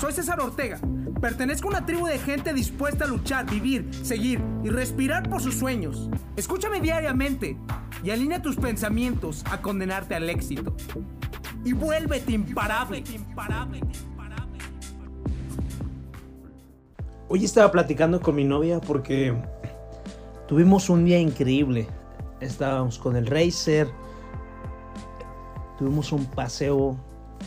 Soy César Ortega. Pertenezco a una tribu de gente dispuesta a luchar, vivir, seguir y respirar por sus sueños. Escúchame diariamente y alinea tus pensamientos a condenarte al éxito. Y vuélvete imparable. Hoy estaba platicando con mi novia porque tuvimos un día increíble. Estábamos con el Racer. Tuvimos un paseo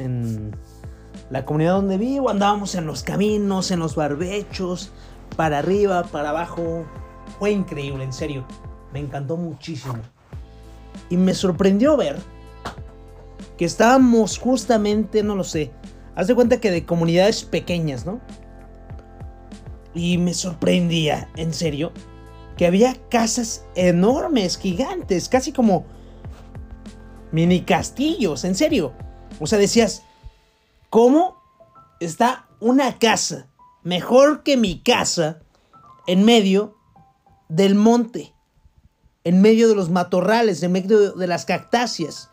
en la comunidad donde vivo, andábamos en los caminos, en los barbechos, para arriba, para abajo. Fue increíble, en serio. Me encantó muchísimo. Y me sorprendió ver que estábamos justamente, no lo sé, haz de cuenta que de comunidades pequeñas, ¿no? Y me sorprendía, en serio, que había casas enormes, gigantes, casi como mini castillos, en serio. O sea, decías, ¿Cómo está una casa mejor que mi casa en medio del monte? En medio de los matorrales, en medio de las cactáceas.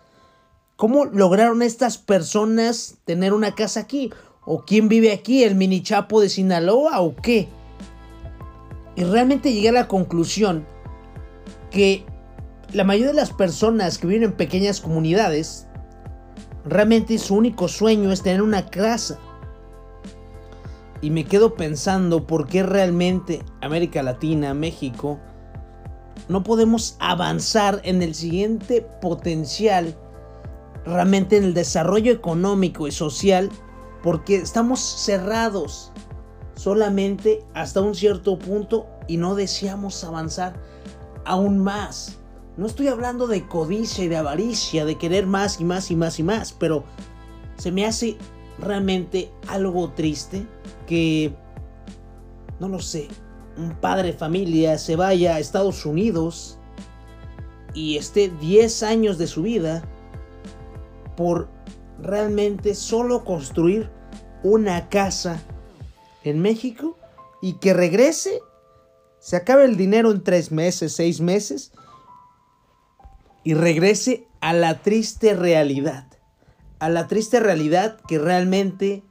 ¿Cómo lograron estas personas tener una casa aquí? ¿O quién vive aquí? ¿El mini chapo de Sinaloa o qué? Y realmente llegué a la conclusión que la mayoría de las personas que viven en pequeñas comunidades Realmente su único sueño es tener una casa. Y me quedo pensando por qué realmente América Latina, México, no podemos avanzar en el siguiente potencial, realmente en el desarrollo económico y social, porque estamos cerrados solamente hasta un cierto punto y no deseamos avanzar aún más. No estoy hablando de codicia y de avaricia, de querer más y más y más y más, pero se me hace realmente algo triste que, no lo sé, un padre de familia se vaya a Estados Unidos y esté 10 años de su vida por realmente solo construir una casa en México y que regrese, se acabe el dinero en 3 meses, 6 meses y regrese a la triste realidad. A la triste realidad que realmente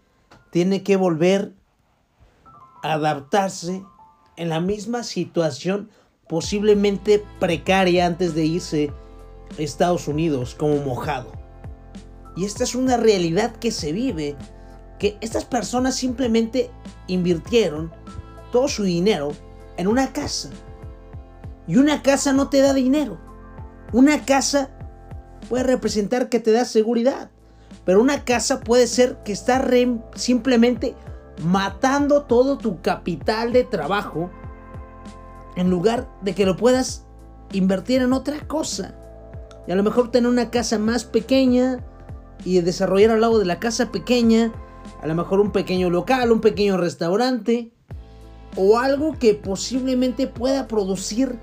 tiene que volver a adaptarse en la misma situación posiblemente precaria antes de irse a Estados Unidos como mojado. Y esta es una realidad que se vive, que estas personas simplemente invirtieron todo su dinero en una casa. Y una casa no te da dinero. Una casa puede representar que te da seguridad, pero una casa puede ser que está simplemente matando todo tu capital de trabajo en lugar de que lo puedas invertir en otra cosa. Y a lo mejor tener una casa más pequeña y desarrollar al lado de la casa pequeña, a lo mejor un pequeño local, un pequeño restaurante o algo que posiblemente pueda producir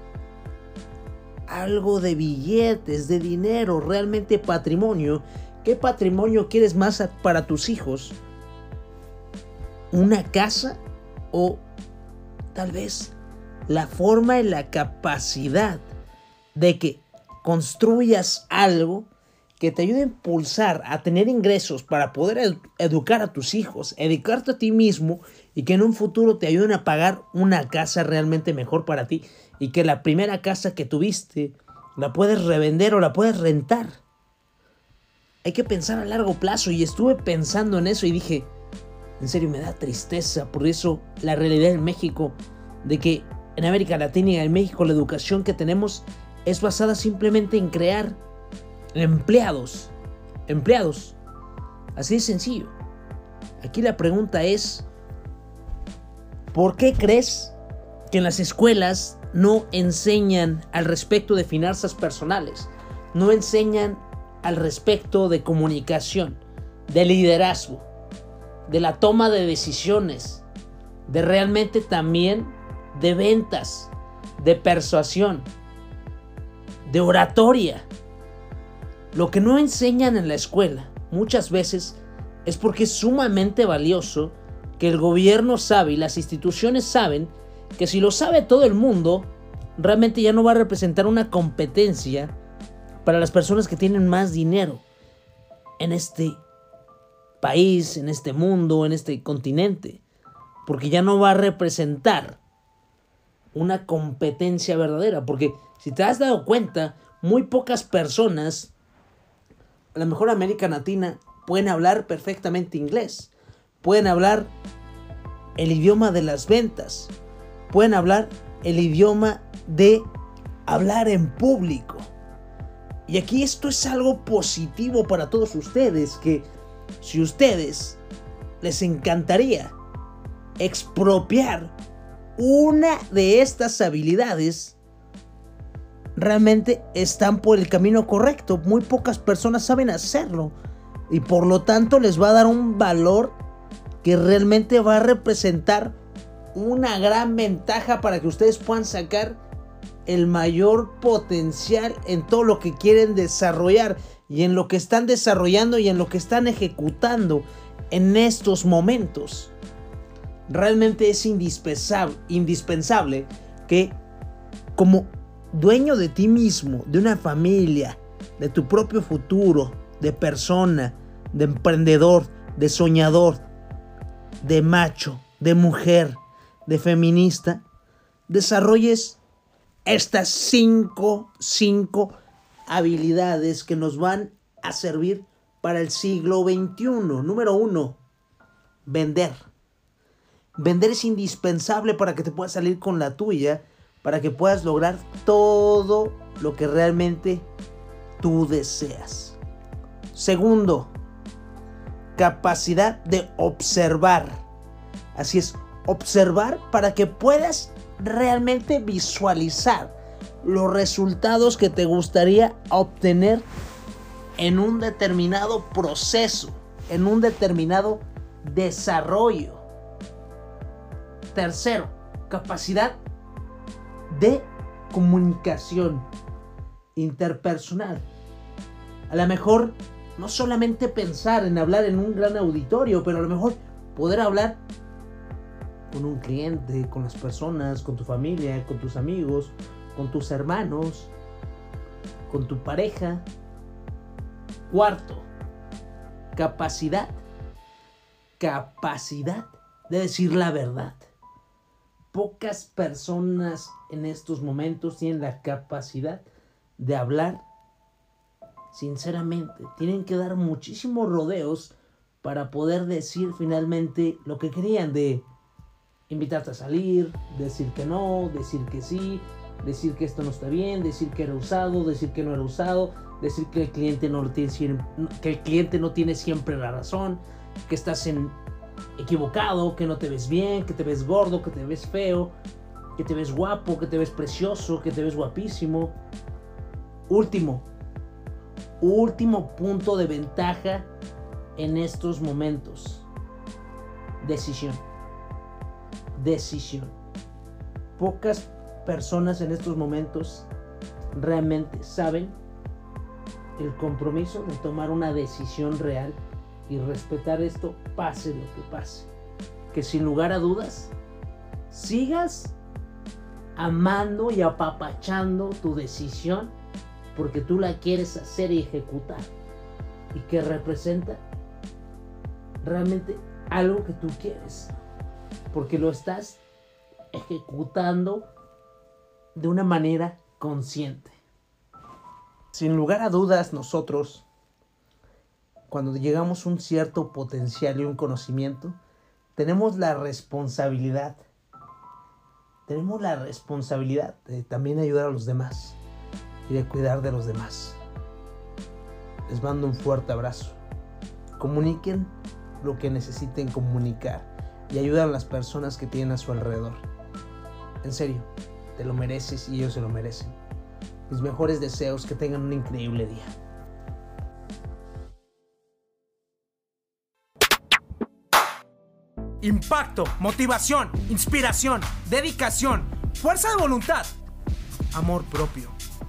algo de billetes, de dinero, realmente patrimonio. ¿Qué patrimonio quieres más para tus hijos? ¿Una casa? ¿O tal vez la forma y la capacidad de que construyas algo que te ayude a impulsar a tener ingresos para poder educar a tus hijos, educarte a ti mismo y que en un futuro te ayuden a pagar una casa realmente mejor para ti y que la primera casa que tuviste la puedes revender o la puedes rentar. Hay que pensar a largo plazo y estuve pensando en eso y dije, en serio me da tristeza por eso la realidad en México de que en América Latina y en México la educación que tenemos es basada simplemente en crear empleados. Empleados. Así de sencillo. Aquí la pregunta es, ¿por qué crees que en las escuelas no enseñan al respecto de finanzas personales, no enseñan al respecto de comunicación, de liderazgo, de la toma de decisiones, de realmente también de ventas, de persuasión, de oratoria. Lo que no enseñan en la escuela muchas veces es porque es sumamente valioso que el gobierno sabe y las instituciones saben que si lo sabe todo el mundo, realmente ya no va a representar una competencia para las personas que tienen más dinero en este país, en este mundo, en este continente. Porque ya no va a representar una competencia verdadera. Porque si te has dado cuenta, muy pocas personas, a lo mejor América Latina, pueden hablar perfectamente inglés. Pueden hablar el idioma de las ventas. Pueden hablar el idioma de hablar en público. Y aquí esto es algo positivo para todos ustedes, que si ustedes les encantaría expropiar una de estas habilidades, realmente están por el camino correcto. Muy pocas personas saben hacerlo. Y por lo tanto les va a dar un valor que realmente va a representar una gran ventaja para que ustedes puedan sacar el mayor potencial en todo lo que quieren desarrollar y en lo que están desarrollando y en lo que están ejecutando en estos momentos. Realmente es indispensable, indispensable que como dueño de ti mismo, de una familia, de tu propio futuro, de persona, de emprendedor, de soñador, de macho, de mujer, de feminista, desarrolles estas cinco, cinco habilidades que nos van a servir para el siglo XXI. Número uno, vender. Vender es indispensable para que te puedas salir con la tuya, para que puedas lograr todo lo que realmente tú deseas. Segundo, capacidad de observar. Así es, observar para que puedas realmente visualizar los resultados que te gustaría obtener en un determinado proceso, en un determinado desarrollo. Tercero, capacidad de comunicación interpersonal. A lo mejor no solamente pensar en hablar en un gran auditorio, pero a lo mejor poder hablar con un cliente, con las personas, con tu familia, con tus amigos, con tus hermanos, con tu pareja. Cuarto, capacidad. Capacidad de decir la verdad. Pocas personas en estos momentos tienen la capacidad de hablar sinceramente. Tienen que dar muchísimos rodeos para poder decir finalmente lo que querían de invitarte a salir, decir que no, decir que sí, decir que esto no está bien, decir que era usado, decir que no era usado, decir que el cliente no tiene que el cliente no tiene siempre la razón, que estás en equivocado, que no te ves bien, que te ves gordo, que te ves feo, que te ves guapo, que te ves precioso, que te ves guapísimo. Último, último punto de ventaja en estos momentos. Decisión decisión. Pocas personas en estos momentos realmente saben el compromiso de tomar una decisión real y respetar esto pase lo que pase. Que sin lugar a dudas sigas amando y apapachando tu decisión porque tú la quieres hacer y ejecutar. Y que representa realmente algo que tú quieres porque lo estás ejecutando de una manera consciente. Sin lugar a dudas, nosotros, cuando llegamos a un cierto potencial y un conocimiento, tenemos la responsabilidad, tenemos la responsabilidad de también ayudar a los demás y de cuidar de los demás. Les mando un fuerte abrazo. Comuniquen lo que necesiten comunicar y ayudan a las personas que tienen a su alrededor. En serio, te lo mereces y ellos se lo merecen. Mis mejores deseos, que tengan un increíble día. Impacto, motivación, inspiración, dedicación, fuerza de voluntad, amor propio,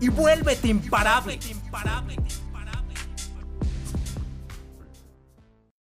y vuélvete imparable. Vuélvete imparable.